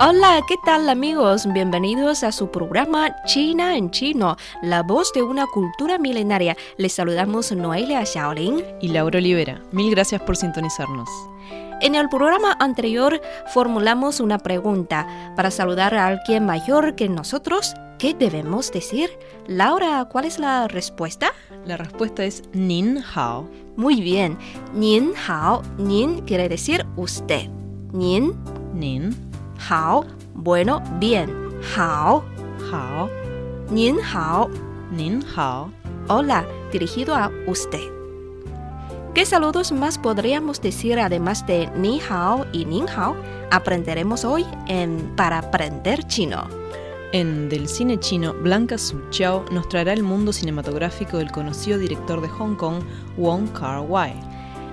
Hola, ¿qué tal amigos? Bienvenidos a su programa China en Chino, la voz de una cultura milenaria. Les saludamos Noelia Shaolin. y Laura Olivera. Mil gracias por sintonizarnos. En el programa anterior formulamos una pregunta para saludar a alguien mayor que nosotros. ¿Qué debemos decir? Laura, ¿cuál es la respuesta? La respuesta es Nin Hao. Muy bien. Nin hao. Nin quiere decir usted. Nin Nin hao. Bueno, bien. Hao. Hao. Nin hao. Nin Hao. Hola, dirigido a usted. ¿Qué saludos más podríamos decir además de ni hao y nin hao? Aprenderemos hoy en Para aprender chino. En Del cine chino, Blanca Su Chao nos traerá el mundo cinematográfico del conocido director de Hong Kong, Wong Kar Wai.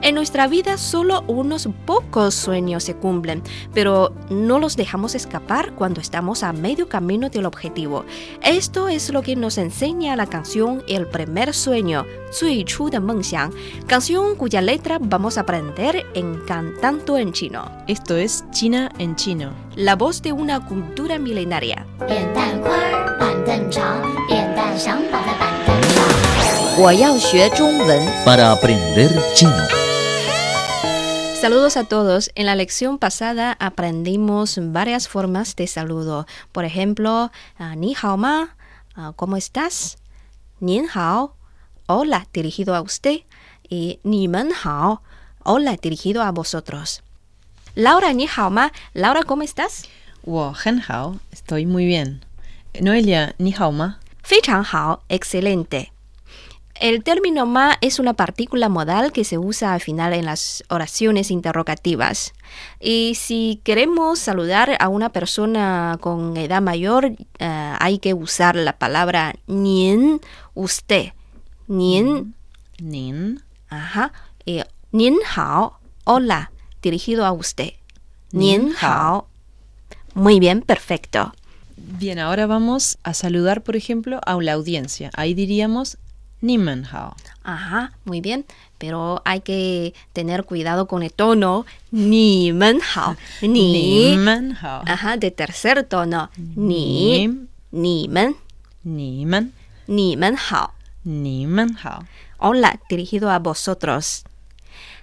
En nuestra vida solo unos pocos sueños se cumplen, pero no los dejamos escapar cuando estamos a medio camino del objetivo. Esto es lo que nos enseña la canción El primer sueño, 最初的梦想, canción cuya letra vamos a aprender en Cantando en Chino, Esto es China en chino. la voz de una cultura milenaria. 扁担宽儿板凳长，扁担想绑在板凳上。我要学中文。 Para aprender chino. Saludos a todos. En la lección pasada aprendimos varias formas de saludo. Por ejemplo, ah, ni hao ma, ah, ¿cómo estás? Nian hao, hola, dirigido a usted. Y ni men hao, hola, dirigido a vosotros. Laura, ni hao ma, Laura, ¿cómo estás? Wo hen hao, estoy muy bien. Noelia, ni hao ma. Fei hao, excelente. El término ma es una partícula modal que se usa al final en las oraciones interrogativas. Y si queremos saludar a una persona con edad mayor, eh, hay que usar la palabra nien, usted. Nien, Nin. ajá. Y nien hao, hola, dirigido a usted. Nien Nien hao. hao. Muy bien, perfecto. Bien, ahora vamos a saludar, por ejemplo, a la audiencia. Ahí diríamos Nimenhao. Ajá, muy bien. Pero hay que tener cuidado con el tono. Ni men hao. Ni men hao. Ajá, de tercer tono. Ni. Men. Ni men. Ni men hao. Ni men hao. Hola, dirigido a vosotros.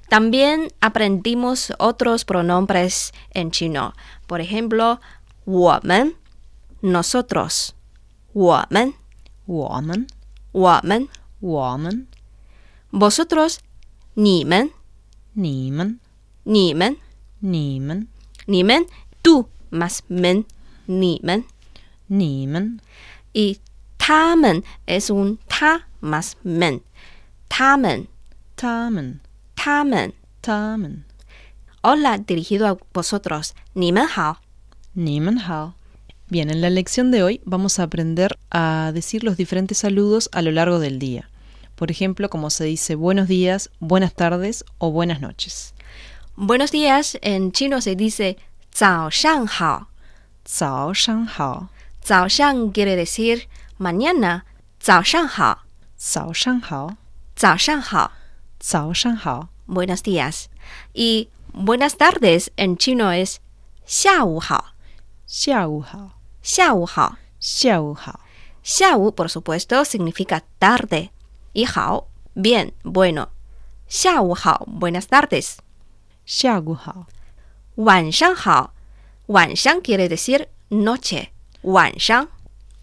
También aprendimos otros pronombres en chino. Por ejemplo, woman, nosotros. Woman. Woman. Woman woman. Vosotros, ni men. Ni men. Ni Tú más men. Y tamen es un ta más men. Tamen. Tamen. Tamen. Tamen. Hola dirigido a vosotros. Ni men hao. Bien, en la lección de hoy vamos a aprender a decir los diferentes saludos a lo largo del día. Por ejemplo, como se dice buenos días, buenas tardes o buenas noches. Buenos días en chino se dice Zao Shang Hao. Zao Shang Hao. Zao quiere decir mañana. Zao Shang Hao. Zao Hao. Zao Hao. Zao Hao. Buenos días. Y buenas tardes en chino es Xia Wu Hao. Xia Wu Hao. Hao. Hao. Xiao, por supuesto, significa tarde y bien, bueno. Xia hao, buenas tardes. Xia hao. Wan shang hao. Wan shang quiere decir noche. Wan shang.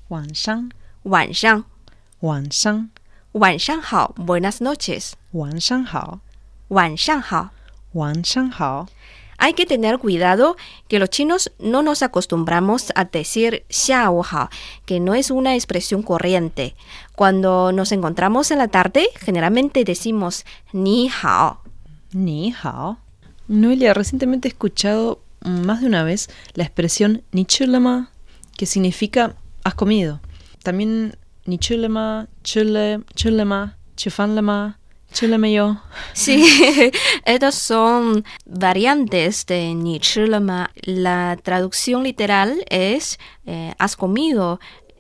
Wan shang. Wan shang. Wan shang. Wan shang hao, buenas noches. Wan shang hao. Wan shang hao. Wan shang hao. Hay que tener cuidado que los chinos no nos acostumbramos a decir xiao hao, que no es una expresión corriente. Cuando nos encontramos en la tarde, generalmente decimos ni hao. Ni hao. Noelia, recientemente he escuchado más de una vez la expresión nichulama, que significa has comido. También nichulama, chule, chulema, chufanlama chufanlema, chulemeyo. Sí, estos son variantes de ni chilema. La traducción literal es eh, has comido.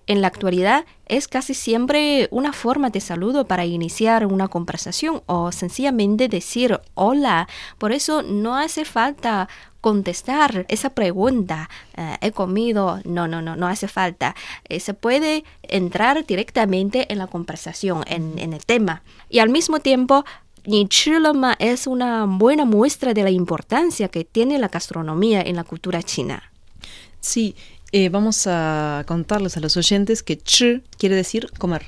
En la actualidad es casi siempre una forma de saludo para iniciar una conversación o sencillamente decir hola. Por eso no hace falta contestar esa pregunta. eh, he comido. No, no, no, no hace falta. Eh, se puede entrar directamente en la conversación, en, el tema. Y al mismo tiempo, ni chilema es una buena muestra de la importancia que tiene la gastronomía en la cultura china. Sí, eh, vamos a contarles a los oyentes que ch quiere decir comer.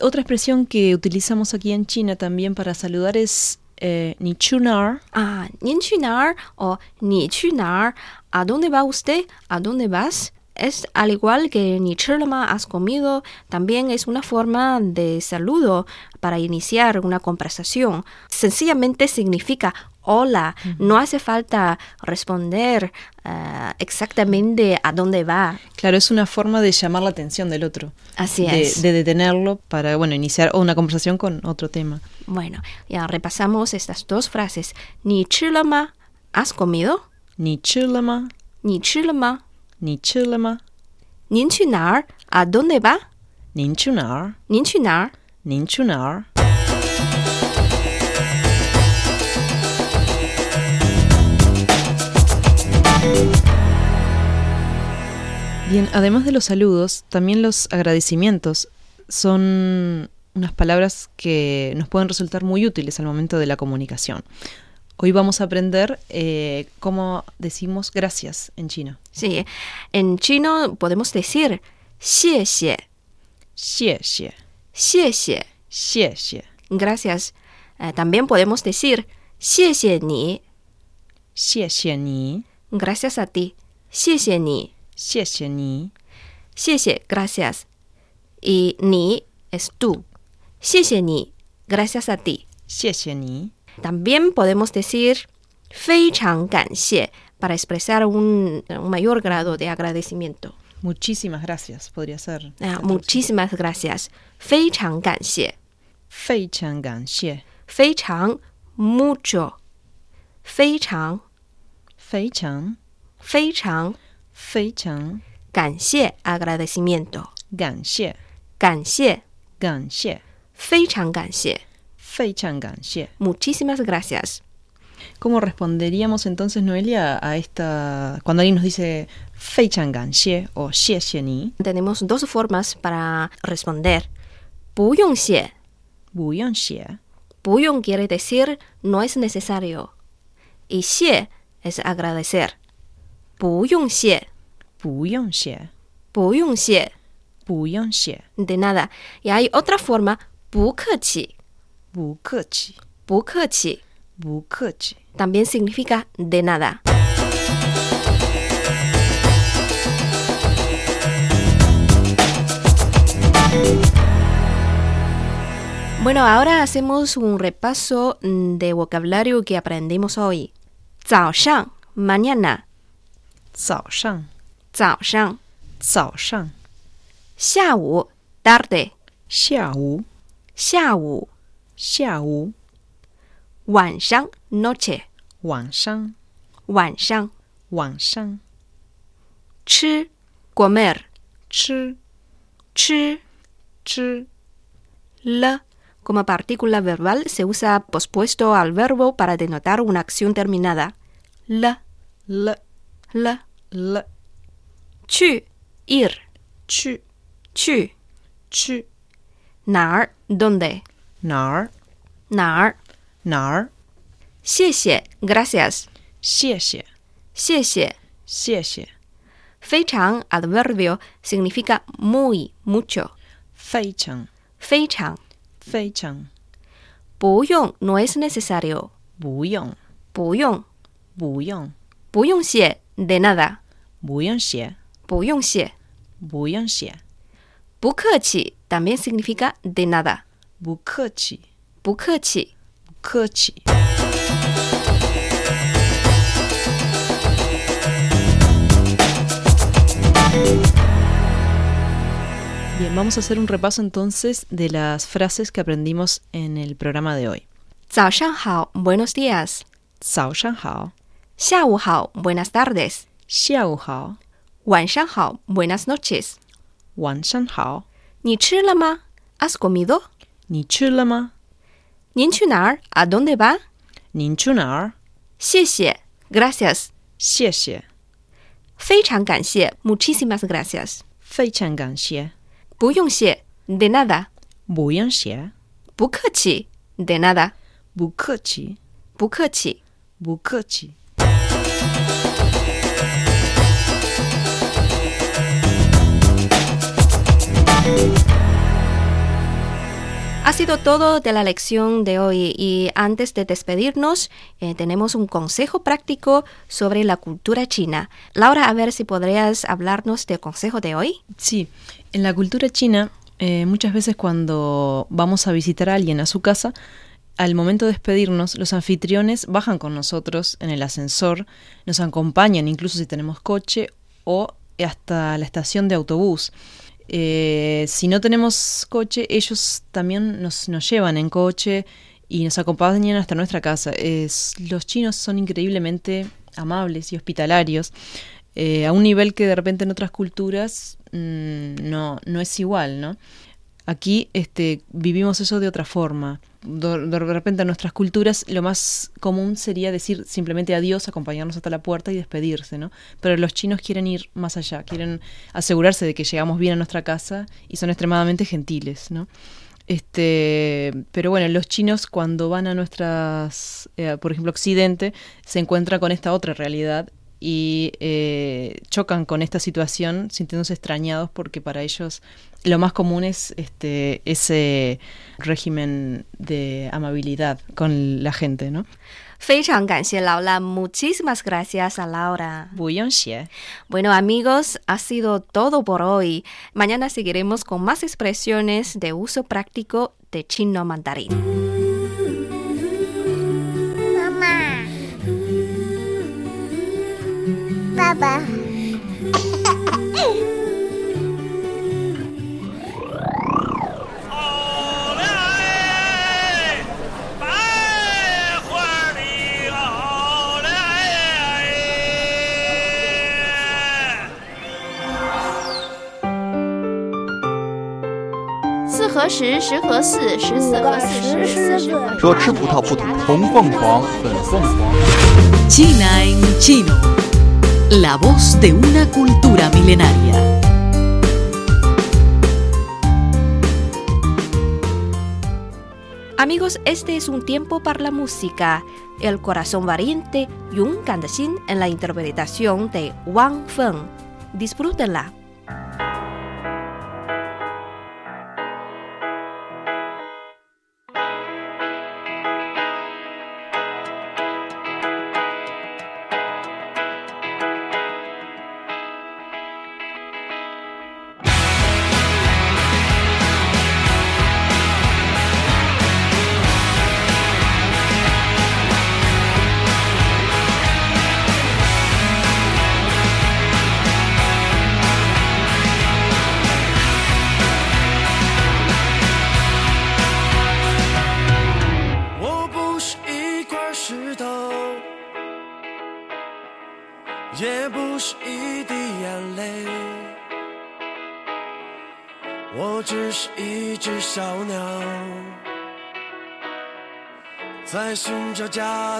Otra expresión que utilizamos aquí en China también para saludar es eh, ni chunar. Ah, ni chunar o ni chunar. ¿A dónde va usted? ¿A dónde vas? Es al igual que ni chulama has comido, también es una forma de saludo para iniciar una conversación. Sencillamente significa hola, no hace falta responder uh, exactamente a dónde va. Claro, es una forma de llamar la atención del otro. Así de, es. De detenerlo para, bueno, iniciar una conversación con otro tema. Bueno, ya repasamos estas dos frases. Ni chilama, ¿has comido? Ni chilama. Ni chilama. Ni chilama. Ninchunar, ¿a dónde va? Ninchunar. Ninchunar. Ninchunar. Bien, además de los saludos, también los agradecimientos son unas palabras que nos pueden resultar muy útiles al momento de la comunicación. Hoy vamos a aprender eh, cómo decimos gracias en chino. Sí, en chino podemos decir xie xie. Xie xie. Gracias. Eh, también podemos decir xie. Xie xie ni. gracias a ti. 谢谢你,谢谢你,谢谢, gracias. Y ni es tú. 谢谢你, gracias a ti. 谢谢你, También podemos decir 非常感谢 para expresar un, un mayor grado de agradecimiento. muchísimas gracias, podría ser. Ah, la traducción. muchísimas gracias. 非常感谢.非常感谢,非常 mucho. 非常 非常,非常非常感谢 agradecimiento. 感谢,感谢感谢,非常感谢非常感谢. Muchísimas gracias. ¿Cómo responderíamos entonces, Noelia, a esta cuando alguien nos dice 非常感谢 o 谢谢你? Tenemos dos formas para responder. 不用谢.不用谢,不用 quiere decir no es necesario. Y 谢 es agradecer. 不用谢,不用谢,不用谢,不用谢, de nada. Y hay otra forma, 不客气,不客气,不客气,不客气. también significa de nada. Bueno, ahora hacemos un repaso mm, de vocabulario que aprendimos hoy. 早上 mañana, 早上,早上。早上,下午 tarde, 下午,下午。下午,晚上 noche, 晚上,晚上。晚上,吃 comer, 吃,吃。吃, La Como partícula verbal se usa pospuesto al verbo para denotar una acción terminada. La, la, la, la. Chu, ir. Chu, chu, chu. Nar, ¿dónde? Nar. Nar. Nar. Xie gracias. Xie xie. Xie xie. Adverbio, significa muy, mucho. Fei chang. 非常,不用 no es necesario, 不用,不用不用,不用谢 de nada, 不用谢,不用谢不用谢,不客气 también significa de nada, 不客气,不客气不客气. Bien, vamos a hacer un repaso entonces de las frases que aprendimos en el programa de hoy. 早上好，buenos días。早上好，下午好，buenas tardes。下午好，晚上好，buenas noches。晚上好，你吃了吗？¿Has comido？你吃了吗？您去哪儿？¿A dónde va？您去哪儿？谢谢，gracias。谢谢，非常感谢，muchísimas gracias。非常感谢， 不用谢，de nada。不用谢，不客气，de nada。不客气，不客气。不客气。Ha sido todo de la lección de hoy y antes de despedirnos eh, tenemos un consejo práctico sobre la cultura china. Laura, a ver si podrías hablarnos del consejo de hoy. Sí, en la cultura china, eh, muchas veces cuando vamos a visitar a alguien a su casa, al momento de despedirnos, los anfitriones bajan con nosotros en el ascensor, nos acompañan incluso si tenemos coche o hasta la estación de autobús. Eh, si no tenemos coche, ellos también nos, nos llevan en coche y nos acompañan hasta nuestra casa. Es, los chinos son increíblemente amables y hospitalarios, eh, a un nivel que de repente en otras culturas mm, no, no es igual, ¿no? Aquí este, vivimos eso de otra forma. De, repente en nuestras culturas lo más común sería decir simplemente adiós, acompañarnos hasta la puerta y despedirse, ¿no? Pero los chinos quieren ir más allá, quieren asegurarse de que llegamos bien a nuestra casa y son extremadamente gentiles, ¿no? Este, pero bueno, los chinos cuando van a nuestras, eh, por ejemplo, Occidente, se encuentran con esta otra realidad y eh, chocan con esta situación sintiéndose extrañados porque para ellos lo más común es este ese régimen de amabilidad con la gente, ¿no? 非常感谢 Laura, muchísimas gracias a Laura. 不用谢， Bueno amigos, ha sido todo por hoy. Mañana seguiremos con más expresiones de uso práctico de chino mandarín. 四合十，十合四，十四合四十，四十合说吃葡萄不吐红凤凰，粉凤凰。 China en chino. La voz de una cultura milenaria. Amigos, este es un tiempo para la música. El corazón valiente y un candacín en la interpretación de Wang Feng. Disfrútenla.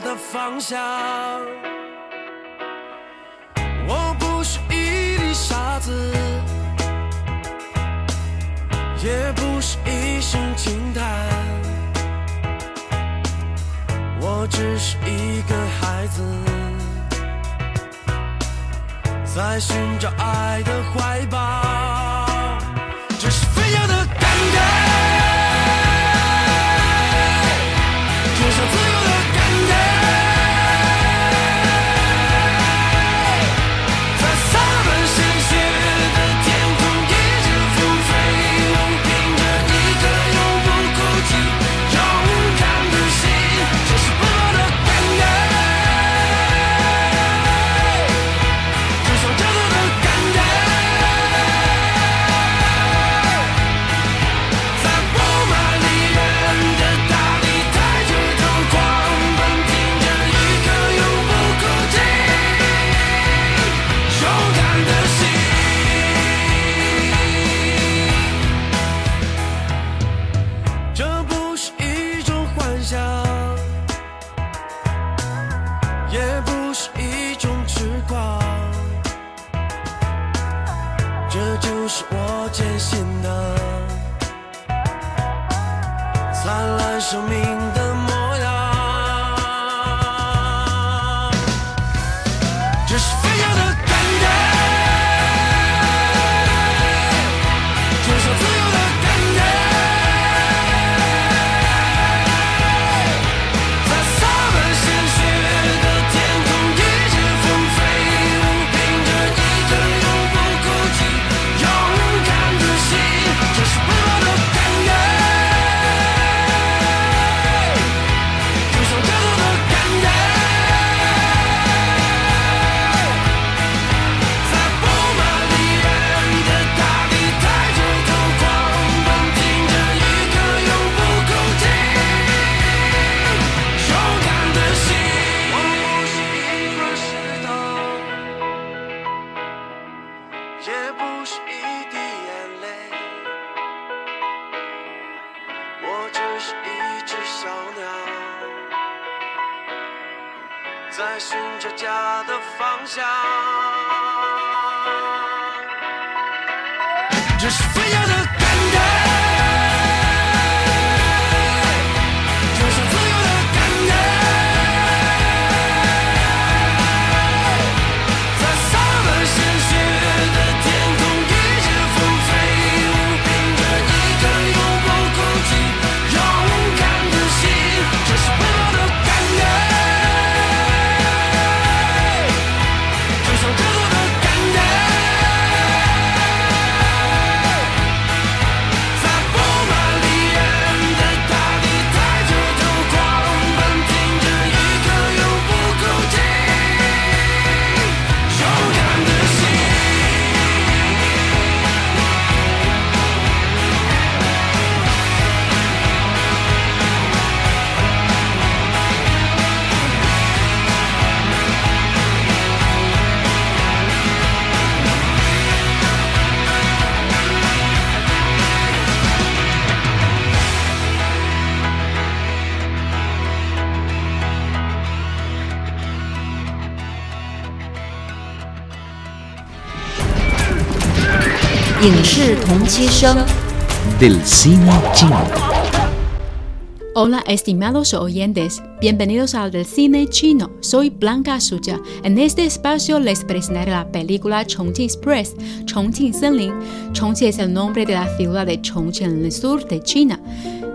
的方向。Del cine chino. Hola estimados oyentes, bienvenidos al del cine chino. Soy Blanca Suya. En este espacio les presentaré la película Chongqing Express, Chongqing Senlin. Chongqing es el nombre de la ciudad de Chongqing en el sur de China.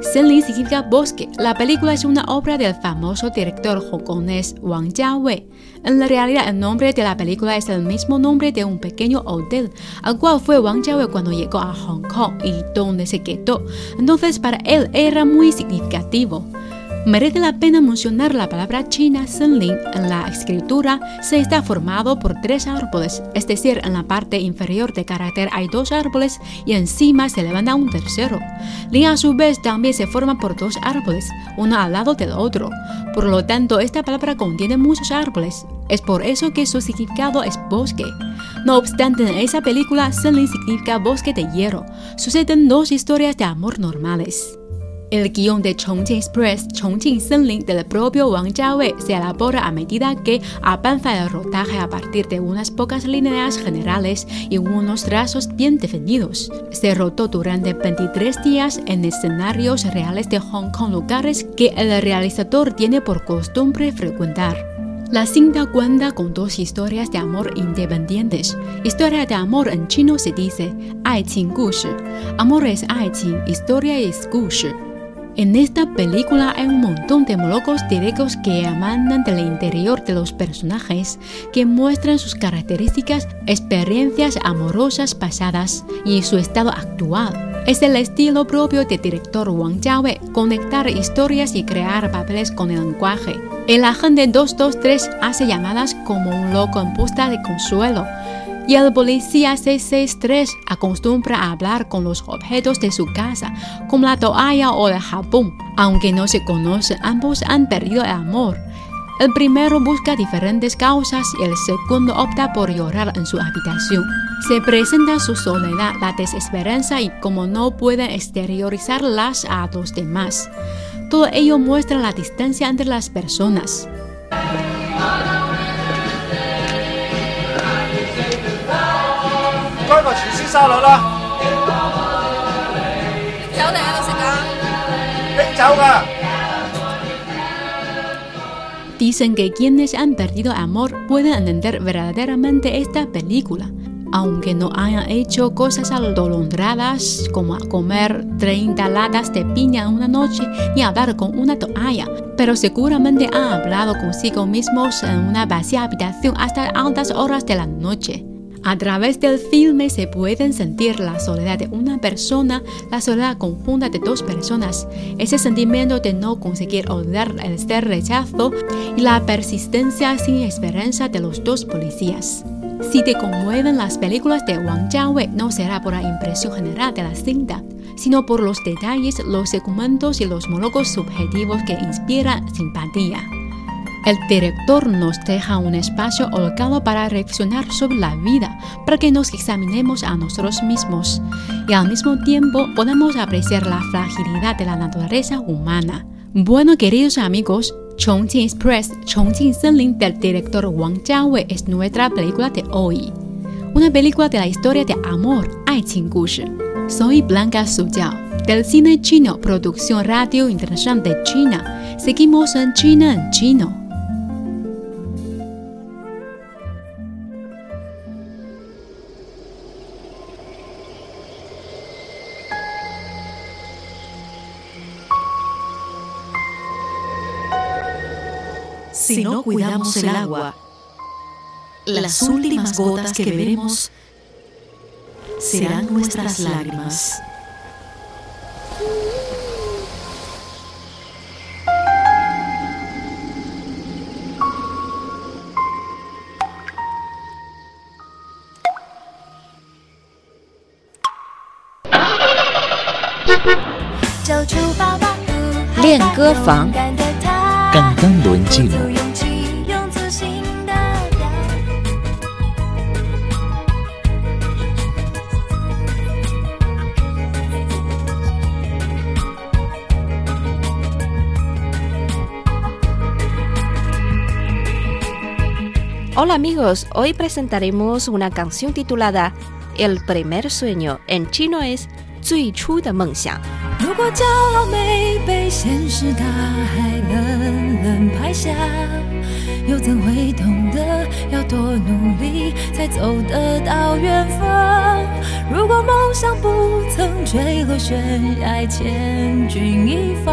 Senlin significa bosque. La película es una obra del famoso director hongkonés Wang Jiawei. En la realidad, el nombre de la película es el mismo nombre de un pequeño hotel, al cual fue Wang Jiawei cuando llegó a Hong Kong y donde se quedó. Entonces, para él era muy significativo. Merece la pena mencionar la palabra china Senlin. En la escritura se está formado por tres árboles, es decir, en la parte inferior de carácter hay dos árboles y encima se levanta un tercero. Lin a su vez también se forma por dos árboles, uno al lado del otro. Por lo tanto, esta palabra contiene muchos árboles. Es por eso que su significado es bosque. No obstante, en esa película, Senlin significa bosque de hierro. Suceden dos historias de amor normales. El guión de Chongqing Express, Chongqing Senlin del propio Wang Jiawei se elabora a medida que avanza el rodaje a partir de unas pocas líneas generales y unos trazos bien definidos. Se rodó durante 23 días en escenarios reales de Hong Kong, lugares que el realizador tiene por costumbre frecuentar. La cinta cuenta con dos historias de amor independientes. Historia de amor en chino se dice 爱情故事. Amor es 爱情, historia es 故事. En esta película hay un montón de monólogos directos que emanan del interior de los personajes, que muestran sus características, experiencias amorosas pasadas y su estado actual. Es el estilo propio del director Wang Jiawei, conectar historias y crear papeles con el lenguaje. El agente 223 hace llamadas como un loco en busca de consuelo y el policía 663 acostumbra a hablar con los objetos de su casa, como la toalla o el jabón. Aunque no se conocen, ambos han perdido el amor. El primero busca diferentes causas y el segundo opta por llorar en su habitación. Se presenta su soledad, la desesperanza y como no pueden exteriorizarlas a los demás. Todo ello muestra la distancia entre las personas. 该个厨师沙律啦。酒定喺度食㗎？拎走㗎。 Dicen que quienes han perdido amor pueden entender verdaderamente esta película, aunque no hayan hecho cosas atolondradas como comer 30 latas de piña en una noche ni hablar con una toalla, pero seguramente han hablado consigo mismos en una vacía habitación hasta altas horas de la noche. A través del filme se pueden sentir la soledad de una persona, la soledad conjunta de dos personas, ese sentimiento de no conseguir olvidar este rechazo y la persistencia sin esperanza de los dos policías. Si te conmueven las películas de Wang Jiawei, no será por la impresión general de la cinta, sino por los detalles, los segmentos y los monólogos subjetivos que inspiran simpatía. El director nos deja un espacio holgado para reflexionar sobre la vida, para que nos examinemos a nosotros mismos y al mismo tiempo podamos apreciar la fragilidad de la naturaleza humana. Bueno, queridos amigos, Chongqing Express, Chongqing Senlin del director Wang Jiawei es nuestra película de hoy. Una película de la historia de amor, Soy Blanca Suyao del cine chino, producción radio internacional de China. Seguimos en China en chino. si no cuidamos el agua, las últimas gotas que veremos serán nuestras lágrimas. Cantando en chino. Hola amigos, hoy presentaremos una canción titulada El primer sueño. En chino es 最初的梦想。如果骄傲没被现实大海冷冷拍下，又怎会懂得要多努力才走得到远方？如果梦想不曾坠落悬崖，千钧一发，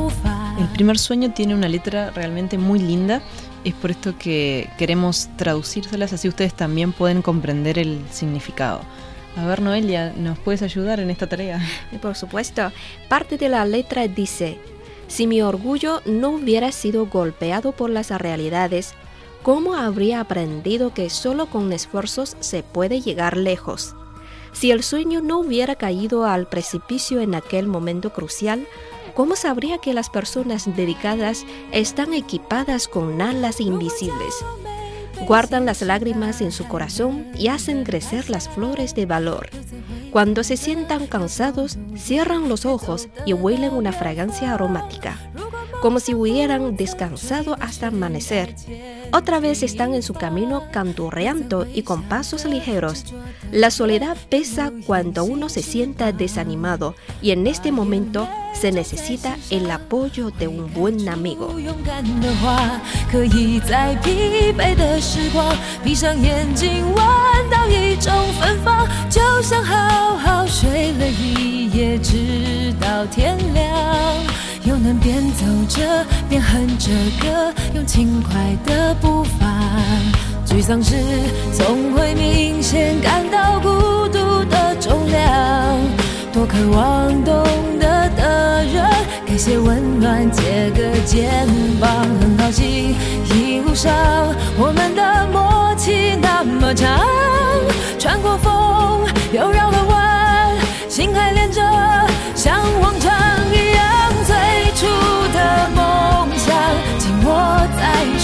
El primer sueño tiene una letra realmente muy linda. Es por esto que queremos traducírselas así ustedes también pueden comprender el significado. A ver, Noelia, ¿nos puedes ayudar en esta tarea? Por supuesto. Parte de la letra dice, si mi orgullo no hubiera sido golpeado por las realidades, ¿cómo habría aprendido que solo con esfuerzos se puede llegar lejos? Si el sueño no hubiera caído al precipicio en aquel momento crucial, ¿cómo sabría que las personas dedicadas están equipadas con alas invisibles? guardan las lágrimas en su corazón y hacen crecer las flores de valor. Cuando se sientan cansados, cierran los ojos y huelen una fragancia aromática, como si hubieran descansado hasta amanecer. Otra vez están en su camino canturreando y con pasos ligeros. La soledad pesa cuando uno se sienta desanimado y en este momento se necesita el apoyo de un buen amigo. 就能边走着边哼着歌用轻快的步伐沮丧时总会明显感到孤独的重量。多渴望懂得的人给些温暖借个肩膀很高兴一路上我们的默契那么长。穿过风又绕了弯心还连着像往常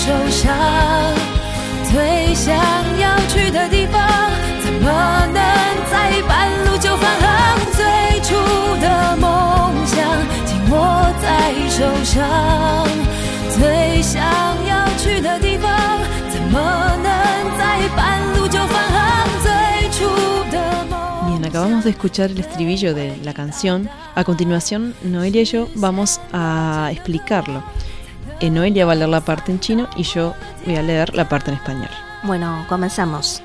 受伤，推向要去的地方，怎么能在半路就返航？最初的梦想紧握在手上，最想要去的地方，怎么能在半路就返航？最初的梦。Bien, acabamos de escuchar el estribillo de la canción. A continuación, Noelia y yo vamos a explicarlo. Noelia va a leer la parte en chino y yo voy a leer la parte en español. Bueno, comenzamos.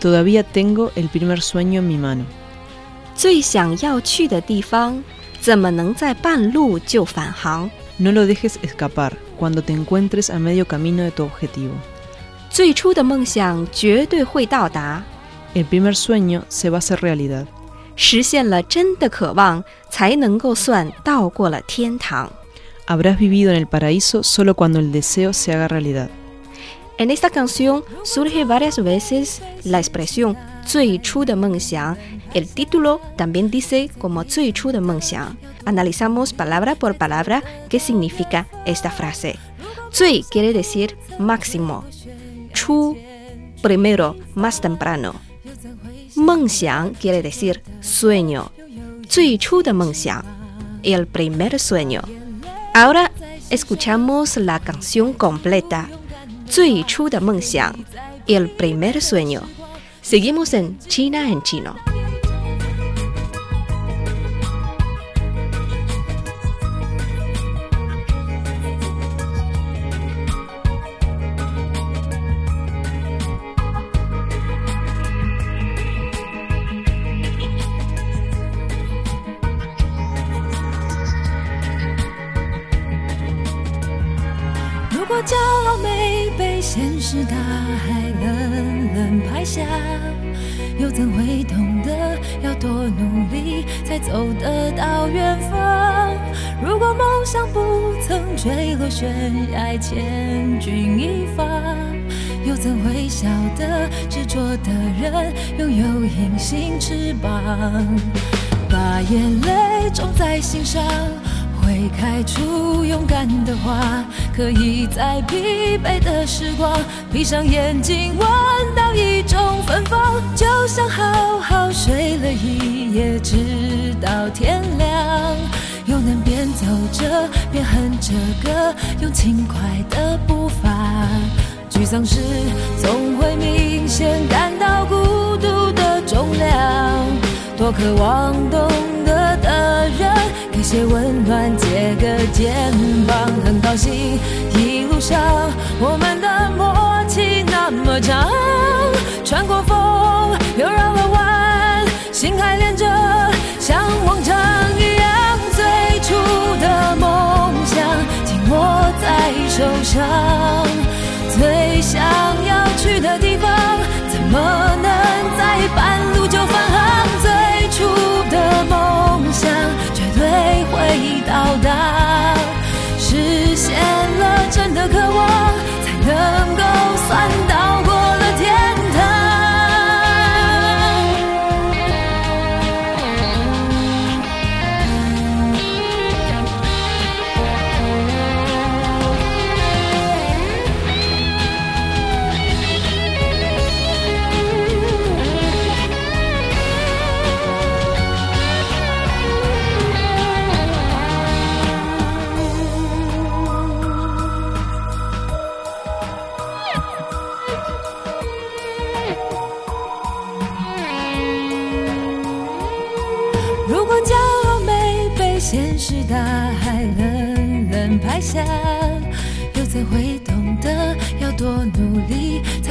Todavía tengo el primer sueño en mi mano. No lo dejes escapar cuando te encuentres a medio camino de tu objetivo. El primer sueño se va a hacer realidad. 实现了真的渴望，才能够算到过了天堂。 Habrás vivido en el paraíso solo cuando el deseo se haga realidad. En esta canción surge varias veces la expresión 最初的梦想. El título también dice como 最初的梦想. Analizamos palabra por palabra qué significa esta frase. 最 quiere decir máximo. 初 primero, más temprano. 梦想 quiere decir sueño. 最初的梦想 el primer sueño. Ahora escuchamos la canción completa. 最初的梦想 el primer sueño. Seguimos en China en chino. 悬崖，千钧一发，又怎会晓得执着的人拥有隐形翅膀？把眼泪种在心上。会开出勇敢的花，可以在疲惫的时光，闭上眼睛闻到一种芬芳，就像好好睡了一夜，直到天亮，又能边走着边哼着歌，用轻快的步伐。沮丧时总会明显感到孤独的重量，多渴望懂得的人。给些温暖，借个肩膀，很高兴一路上我们的默契那么长，穿过风又绕了弯，心还连着，像往常在手上，最想要去的地方，怎么能在半路就返航？最初的梦想。绝对会到达，实现了真的渴望，才能够算到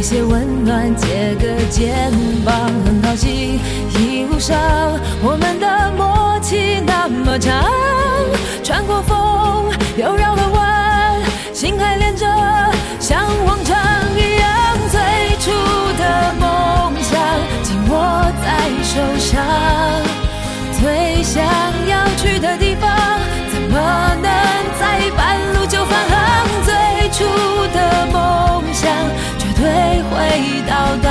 一些温暖借个肩膀很高兴一路上我们的默契那么长穿过风又绕了弯心还连着像往常一样最初的梦想。紧握在手上最想要去的地方怎么能在半路就返航？最初的梦想。会到达，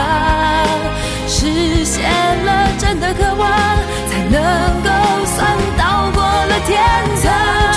实现了真的渴望，才能够算到过了天堂。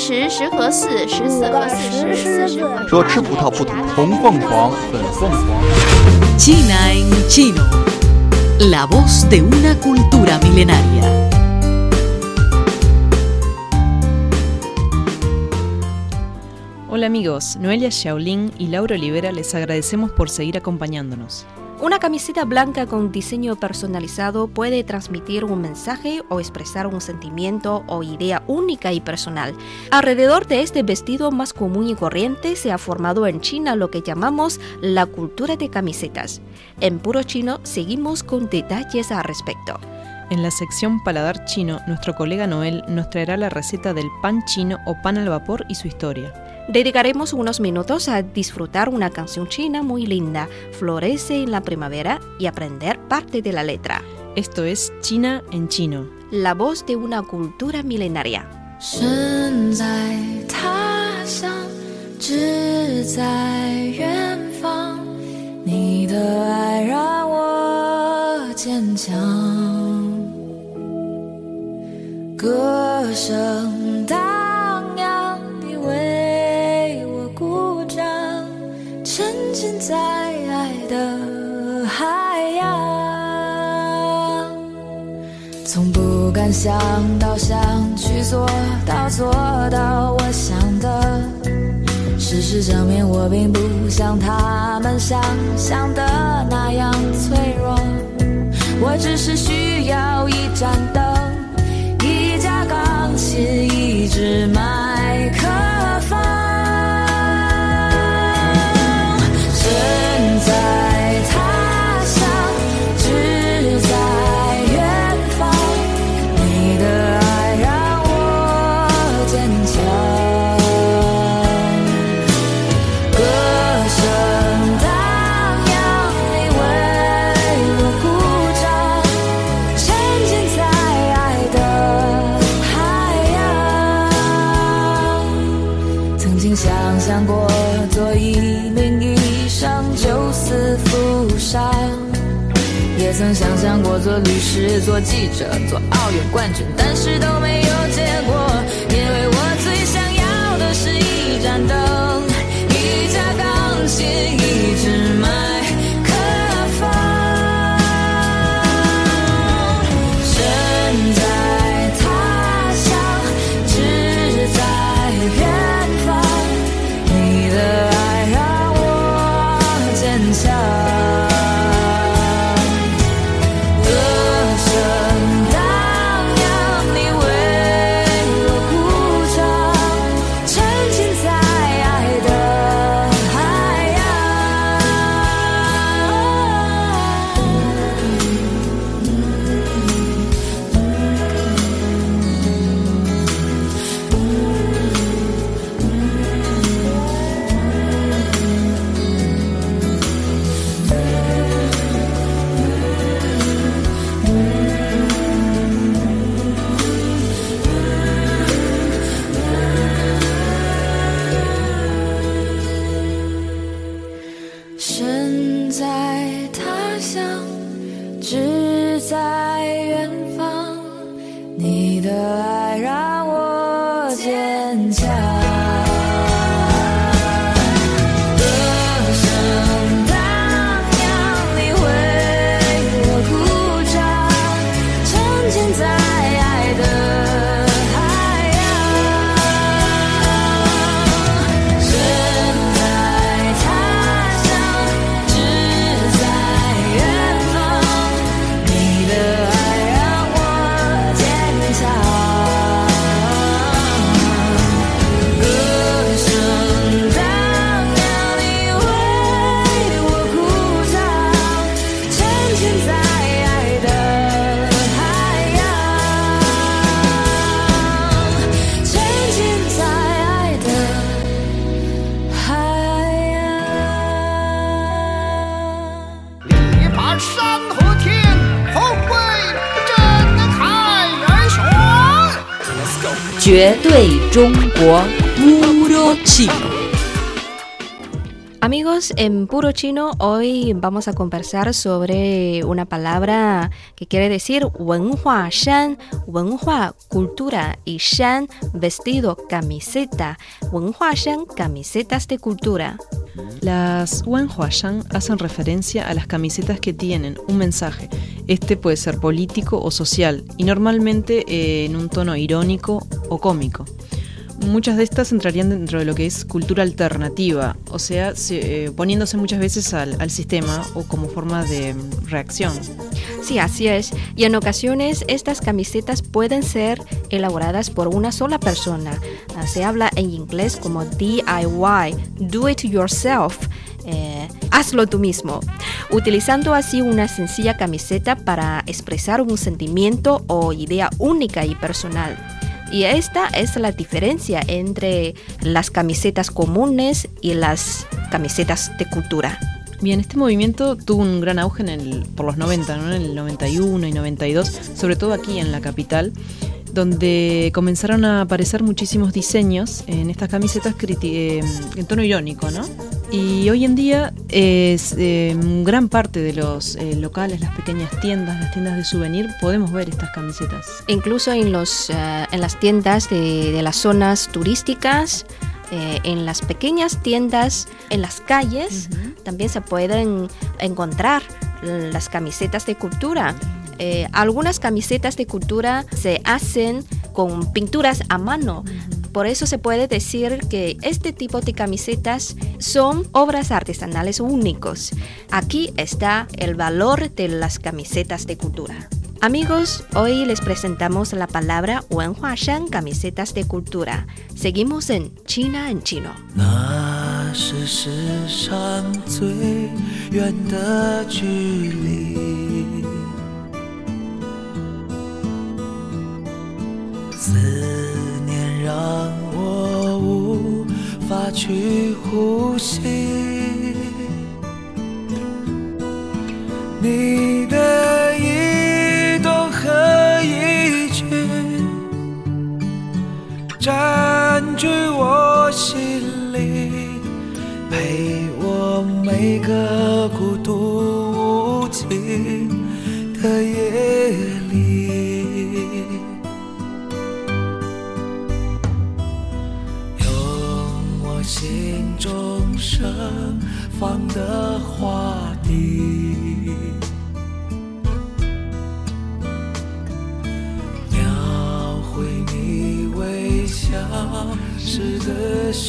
十，十合四，十四合四，十四十合说吃葡萄不吐红凤凰，粉凤凰。 China en chino. La voz de una cultura milenaria. Hola amigos, Noelia Shaolin y Laura Olivera les agradecemos por seguir acompañándonos. Una camiseta blanca con diseño personalizado puede transmitir un mensaje o expresar un sentimiento o idea única y personal. Alrededor de este vestido más común y corriente se ha formado en China lo que llamamos la cultura de camisetas. En puro chino seguimos con detalles al respecto. En la sección Paladar Chino, nuestro colega Noel nos traerá la receta del pan chino o pan al vapor y su historia. Dedicaremos unos minutos a disfrutar una canción china muy linda, Florece en la primavera, y aprender parte de la letra. Esto es China en chino. La voz de una cultura milenaria. 身在他乡，志在远方。你的爱让我坚强，歌声荡 浸在爱的海洋。从不敢想到想去做到做到我想的，事实证明我并不像他们想象的那样脆弱，我只是需要一盏灯，一架钢琴，一支麦律师、做记者、做奥运冠军，但是都 en puro chino hoy vamos a conversar sobre una palabra que quiere decir wenhua shan, wenhua cultura y shan vestido, camiseta, wenhua shan camisetas de cultura. Las Wenhuashan hacen referencia a las camisetas que tienen un mensaje. Este puede ser político o social y normalmente eh, en un tono irónico o cómico. Muchas de estas entrarían dentro de lo que es cultura alternativa, o sea, se- eh, poniéndose muchas veces al, sistema o como forma de reacción. Sí, así es. Y en ocasiones estas camisetas pueden ser elaboradas por una sola persona. Ah, Se habla en inglés como DIY, do it yourself. eh, hazlo tú mismo, utilizando así una sencilla camiseta para expresar un sentimiento o idea única y personal. Y esta es la diferencia entre las camisetas comunes y las camisetas de cultura. Bien, este movimiento tuvo un gran auge en el, por los 90, ¿no? en el 91 y 92, sobre todo aquí en la capital, donde comenzaron a aparecer muchísimos diseños en estas camisetas eh, en tono irónico, ¿no? Y hoy en día es eh, gran parte de los eh, locales, las pequeñas tiendas, las tiendas de souvenir, podemos ver estas camisetas. Incluso en, los, eh, en las tiendas de, de las zonas turísticas, eh, en las pequeñas tiendas, en las calles, también se pueden encontrar las camisetas de cultura. Eh, algunas camisetas de cultura se hacen con pinturas a mano. Por eso se puede decir que este tipo de camisetas son obras artesanales únicos. Aquí está el valor de las camisetas de cultura. Amigos, hoy les presentamos la palabra Wenhuashan, camisetas de cultura. Seguimos en China en chino. 那是世上最远的距离， 去呼吸。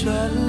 的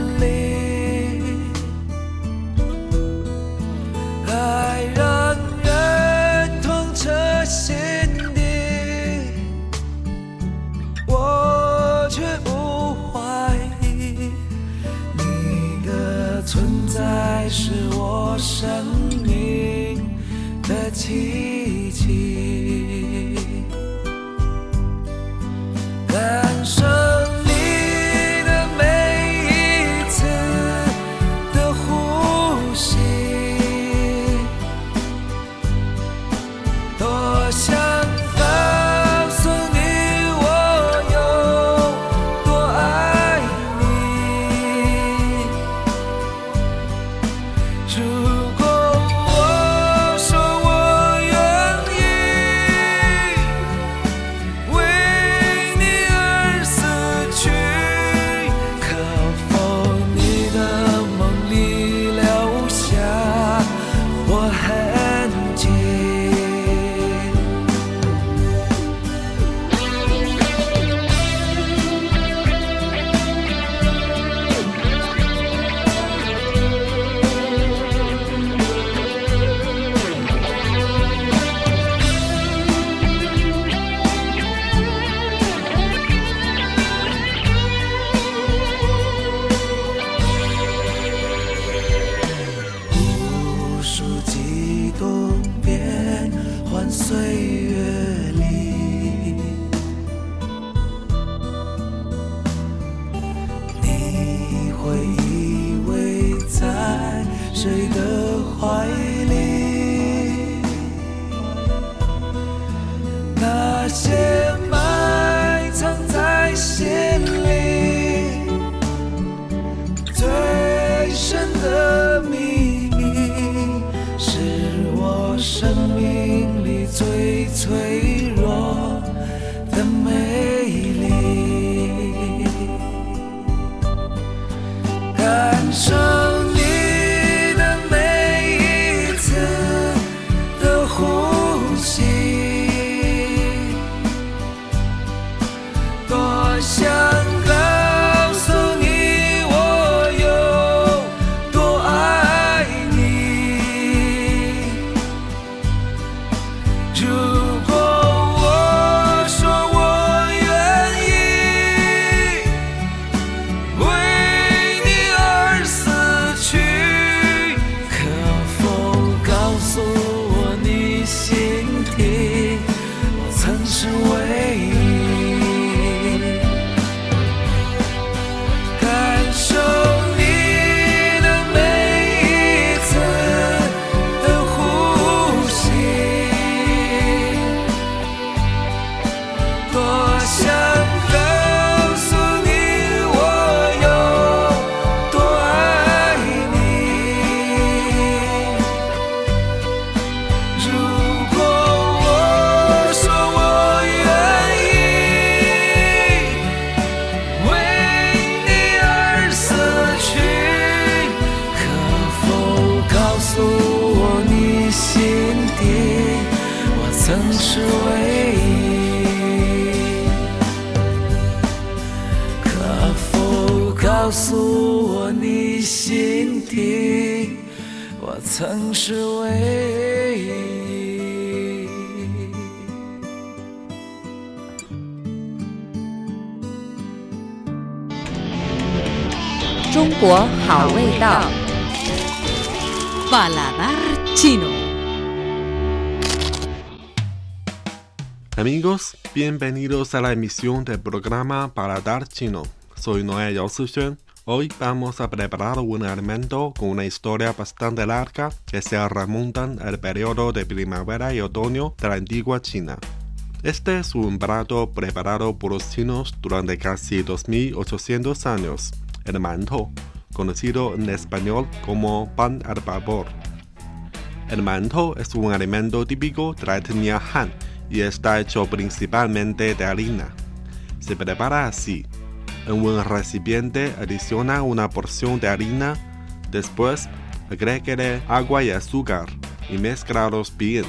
曾国好味道。 Paladar chino. Amigos, bienvenidos a la emisión del programa Paladar Chino. Soy Noé Yao Sixuan. Hoy vamos a preparar un alimento con una historia bastante larga que se remontan al periodo de primavera y otoño de la antigua China. Este es un plato preparado por los chinos durante casi 2800 años, el manto, conocido en español como pan al vapor. El manto es un alimento típico de la etnia Han y está hecho principalmente de harina. Se prepara así. En un recipiente adiciona una porción de harina, después agréguele agua y azúcar y mezclalos bien.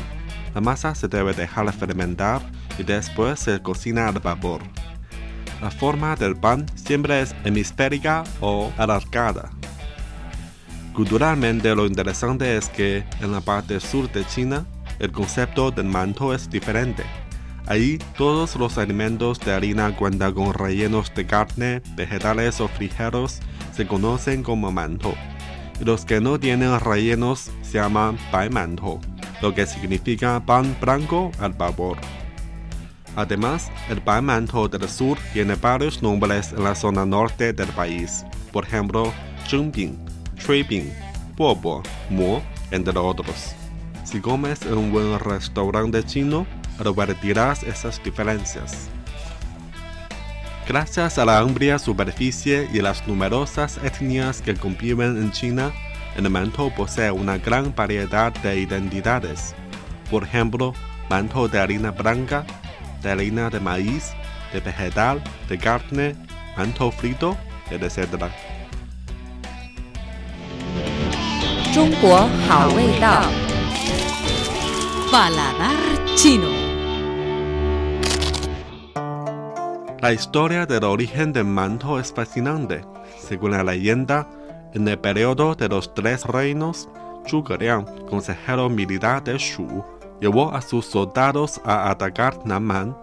La masa se debe dejar fermentar y después se cocina al vapor. La forma del pan siempre es hemisférica o alargada. Culturalmente lo interesante es que en la parte sur de China el concepto del manto es diferente. Allí todos los alimentos de harina cuentan con rellenos de carne, vegetales o frigeros se conocen como manto. Y los que no tienen rellenos se llaman bai manto, lo que significa pan blanco al vapor. Además, el bai manto del sur tiene varios nombres en la zona norte del país, por ejemplo, zhengbing, chuibing, bobo, mo, entre otros. Si comes en un buen restaurante chino, advertirás esas diferencias. Gracias a la amplia superficie y las numerosas etnias que conviven en China, el manto posee una gran variedad de identidades. Por ejemplo, manto de harina blanca, de harina de maíz, de vegetal, de carne, manto frito, etc. 中国好味道。 Paladar chino. La historia del origen del manto es fascinante. Según la leyenda, en el periodo de los tres reinos, Zhuge Liang, consejero militar de Shu, llevó a sus soldados a atacar Nanman.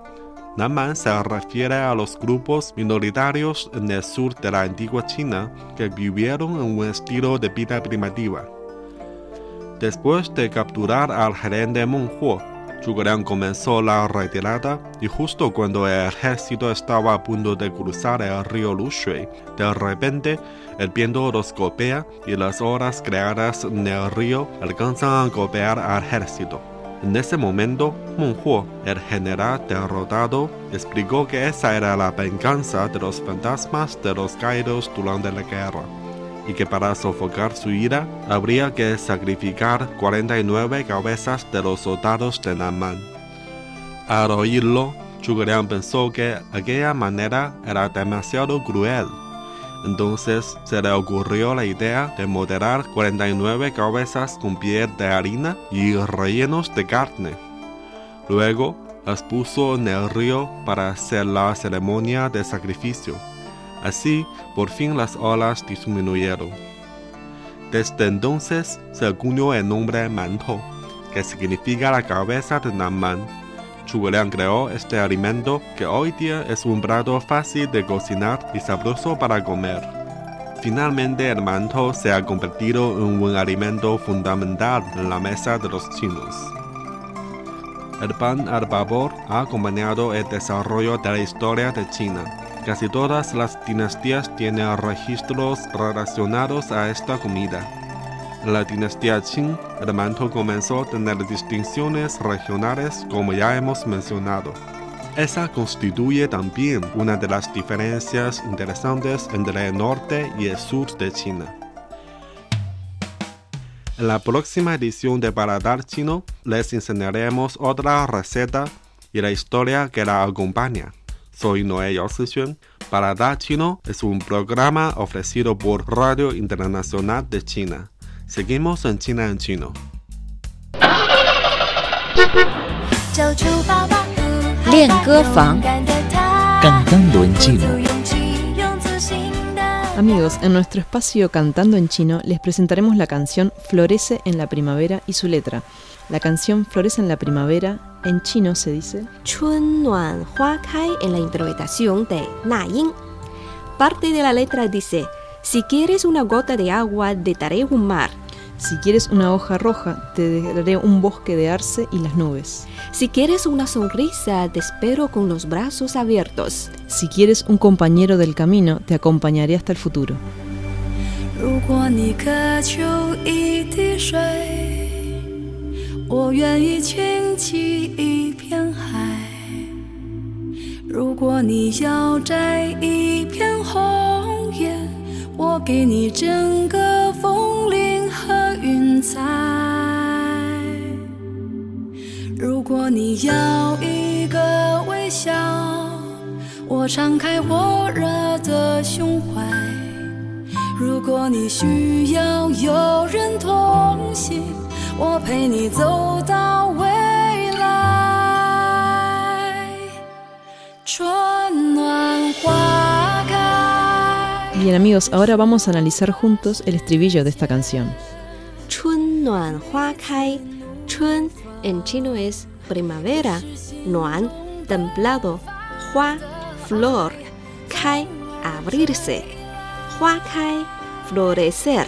Nanman se refiere a los grupos minoritarios en el sur de la antigua China que vivieron en un estilo de vida primitiva. Después de capturar al gerente Huo, Zhuge comenzó la retirada y justo cuando el ejército estaba a punto de cruzar el río Lushui, de repente el viento los golpea y las olas creadas en el río alcanzan a golpear al ejército. En ese momento, Huo, el general derrotado, explicó que esa era la venganza de los fantasmas de los caídos durante la guerra y que para sofocar su ira habría que sacrificar 49 cabezas de los soldados de Nanman. Al oírlo, Zhuge Liang pensó que aquella manera era demasiado cruel. Entonces se le ocurrió la idea de moderar 49 cabezas con piel de harina y rellenos de carne. Luego las puso en el río para hacer la ceremonia de sacrificio. Así, por fin las olas disminuyeron. Desde entonces se acuñó el nombre mantou, que significa la cabeza de Namán. Zhuge creó este alimento que hoy día es un plato fácil de cocinar y sabroso para comer. Finalmente el mantou se ha convertido en un alimento fundamental en la mesa de los chinos. El pan al vapor ha acompañado el desarrollo de la historia de China. Casi todas las dinastías tienen registros relacionados a esta comida. La dinastía Qing, el manto comenzó a tener distinciones regionales como ya hemos mencionado. Esa constituye también una de las diferencias interesantes entre el norte y el sur de China. En la próxima edición de Paladar Chino les enseñaremos otra receta y la historia que la acompaña. Soy Noé Yao Sixuan. Paladar Chino es un programa ofrecido por Radio Internacional de China. Seguimos en China en Chino. Cantando en chino. Amigos, en nuestro espacio Cantando en Chino les presentaremos la canción Florece en la primavera y su letra. La canción Florece en la primavera en chino se dice Chun Nuan en la interpretación de Naying. Parte de la letra dice: Si quieres una gota de agua, te daré un mar. Si quieres una hoja roja, te daré un bosque de arce y las nubes. Si quieres una sonrisa, te espero con los brazos abiertos. Si quieres un compañero del camino, te acompañaré hasta el futuro. 如果你渴求一滴水，我愿意倾起一片海；如果你要摘一片红叶， 我给你整个枫林和云彩。如果你要一个微笑，我敞开火热的胸怀。如果你需要有人同行，我陪你走到未来。春暖花。Bien amigos, ahora vamos a analizar juntos el estribillo de esta canción. 春暖花开，春 en chino es primavera, 暖 templado, 花 flor, 开 abrirse, 花开 florecer,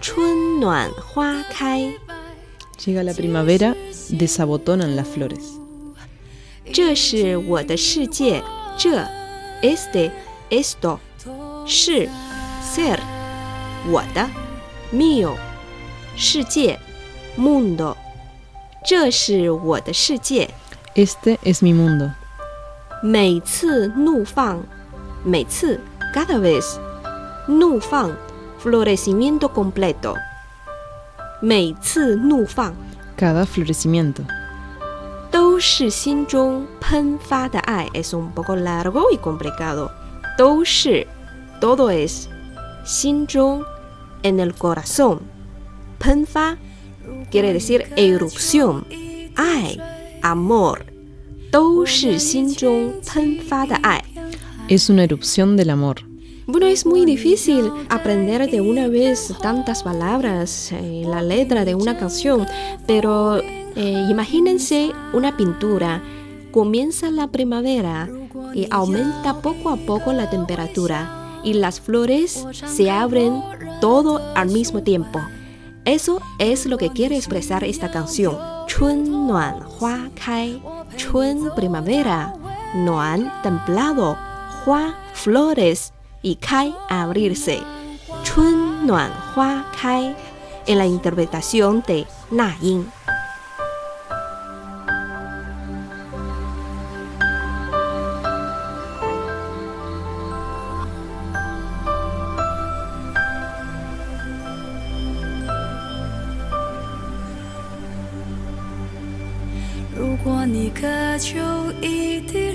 春暖花开。 Llega la primavera, desabotonan las flores. 这是我的世界，这 este esto 是 ser 我的 mío 世界 mundo 这是我的世界。 Este es mi mundo. 每次怒放，每次 cada vez 怒放 florecimiento completo 每次怒放 Cada florecimiento. 都是心中喷发的爱 es un poco largo y complicado 都是 todo es Xinzhong en el corazón. Penfa quiere decir erupción. Ai, amor. Dou de. Es una erupción del amor. Bueno, es muy difícil aprender de una vez tantas palabras en la letra de una canción, pero eh, imagínense una pintura. Comienza la primavera y aumenta poco a poco la temperatura y las flores se abren todo al mismo tiempo. Eso es lo que quiere expresar esta canción. Chun Nuan Hua Kai. Chun primavera. Nuan templado. Hua flores y Kai abrirse. Chun Nuan Hua Kai. En la interpretación de Na Yin.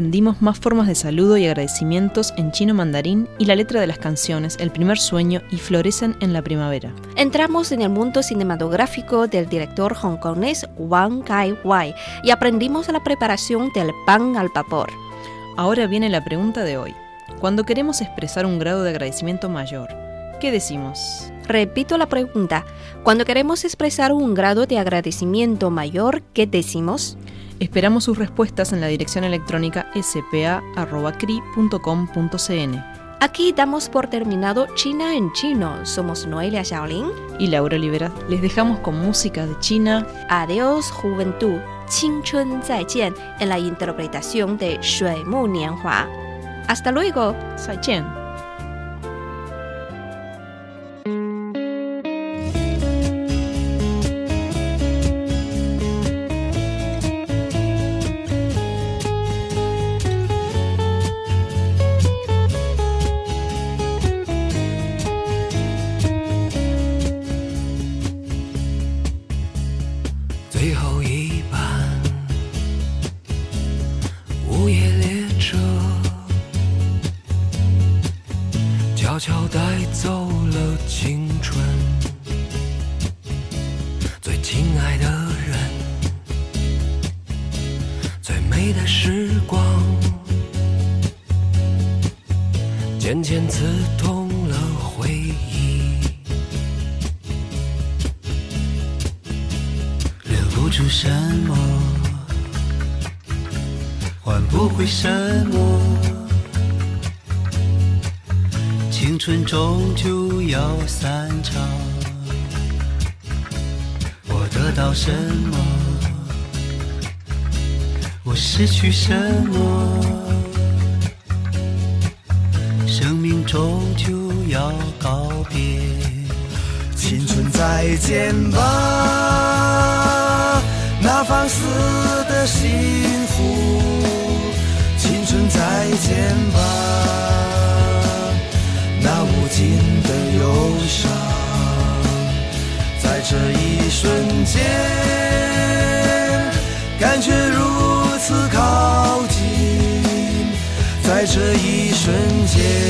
aprendimos más formas de saludo y agradecimientos en chino mandarín y la letra de las canciones El primer sueño y Florecen en la primavera. Entramos en el mundo cinematográfico del director hongkonés Wang Kai-wai y aprendimos la preparación del pan al vapor. Ahora viene la pregunta de hoy. Cuando queremos expresar un grado de agradecimiento mayor, ¿qué decimos? Repito la pregunta. Cuando queremos expresar un grado de agradecimiento mayor, ¿qué decimos? Esperamos sus respuestas en la dirección electrónica spa.cri.com.cn. Aquí damos por terminado China en chino. Somos Noelia Shaolin y Laura Olivera. Les dejamos con música de China. Adiós, juventud. 青春再见 en la interpretación de Shui Mu Nianhua. Hasta luego. 再见。 changes.